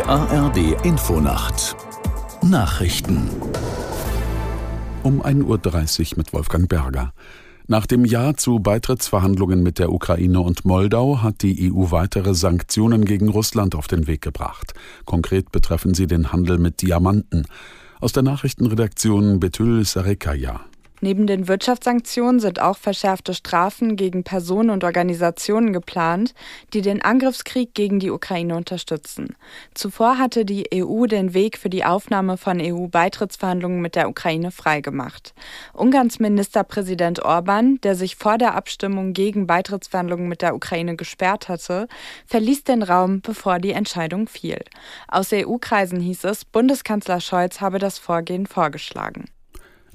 Die ARD Infonacht Nachrichten um 1.30 Uhr mit Wolfgang Berger. Nach dem Ja zu Beitrittsverhandlungen mit der Ukraine und Moldau hat die EU weitere Sanktionen gegen Russland auf den Weg gebracht. Konkret betreffen sie den Handel mit Diamanten. Aus der Nachrichtenredaktion Betül Sarekaya. Neben den Wirtschaftssanktionen sind auch verschärfte Strafen gegen Personen und Organisationen geplant, die den Angriffskrieg gegen die Ukraine unterstützen. Zuvor hatte die EU den Weg für die Aufnahme von EU-Beitrittsverhandlungen mit der Ukraine freigemacht. Ungarns Ministerpräsident Orban, der sich vor der Abstimmung gegen Beitrittsverhandlungen mit der Ukraine gesperrt hatte, verließ den Raum, bevor die Entscheidung fiel. Aus EU-Kreisen hieß es, Bundeskanzler Scholz habe das Vorgehen vorgeschlagen.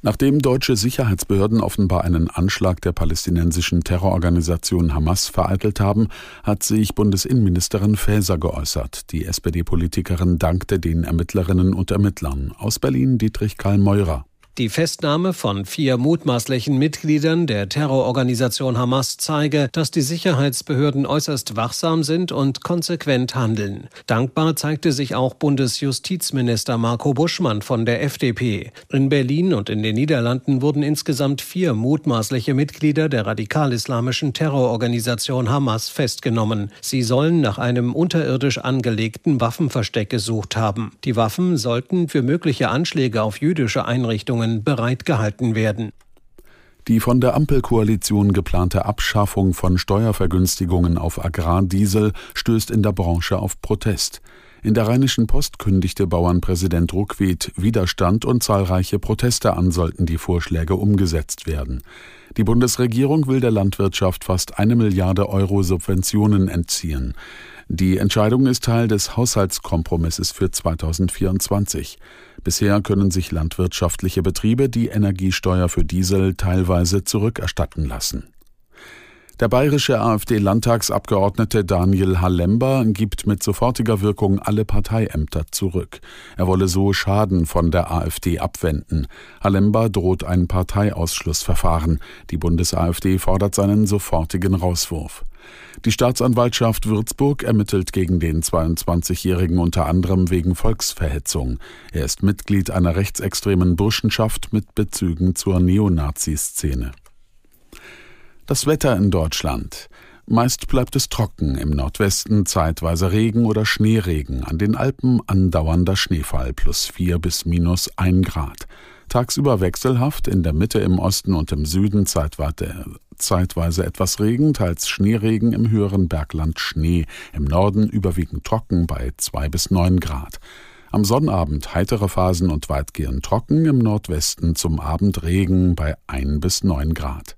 Nachdem deutsche Sicherheitsbehörden offenbar einen Anschlag der palästinensischen Terrororganisation Hamas vereitelt haben, hat sich Bundesinnenministerin Faeser geäußert. Die SPD-Politikerin dankte den Ermittlerinnen und Ermittlern. Aus Berlin Dietrich Karl Meurer. Die Festnahme von vier mutmaßlichen Mitgliedern der Terrororganisation Hamas zeige, dass die Sicherheitsbehörden äußerst wachsam sind und konsequent handeln. Dankbar zeigte sich auch Bundesjustizminister Marco Buschmann von der FDP. In Berlin und in den Niederlanden wurden insgesamt vier mutmaßliche Mitglieder der radikal-islamischen Terrororganisation Hamas festgenommen. Sie sollen nach einem unterirdisch angelegten Waffenversteck gesucht haben. Die Waffen sollten für mögliche Anschläge auf jüdische Einrichtungen Verhandlungen bereitgehalten werden. Die von der Ampelkoalition geplante Abschaffung von Steuervergünstigungen auf Agrardiesel stößt in der Branche auf Protest. In der Rheinischen Post kündigte Bauernpräsident Ruckwied Widerstand und zahlreiche Proteste an, sollten die Vorschläge umgesetzt werden. Die Bundesregierung will der Landwirtschaft fast eine Milliarde Euro Subventionen entziehen. Die Entscheidung ist Teil des Haushaltskompromisses für 2024. Bisher können sich landwirtschaftliche Betriebe die Energiesteuer für Diesel teilweise zurückerstatten lassen. Der bayerische AfD-Landtagsabgeordnete Daniel Halember gibt mit sofortiger Wirkung alle Parteiämter zurück. Er wolle so Schaden von der AfD abwenden. Halember droht ein Parteiausschlussverfahren. Die Bundes-AfD fordert seinen sofortigen Rauswurf. Die Staatsanwaltschaft Würzburg ermittelt gegen den 22-Jährigen unter anderem wegen Volksverhetzung. Er ist Mitglied einer rechtsextremen Burschenschaft mit Bezügen zur Neonazi-Szene. Das Wetter in Deutschland. Meist bleibt es trocken, im Nordwesten zeitweise Regen oder Schneeregen, an den Alpen andauernder Schneefall plus 4 bis minus 1 Grad. Tagsüber wechselhaft, in der Mitte im Osten und im Süden zeitweise, zeitweise etwas Regen, teils Schneeregen, im höheren Bergland Schnee, im Norden überwiegend trocken bei 2 bis 9 Grad. Am Sonnabend heitere Phasen und weitgehend trocken, im Nordwesten zum Abend Regen bei 1 bis 9 Grad.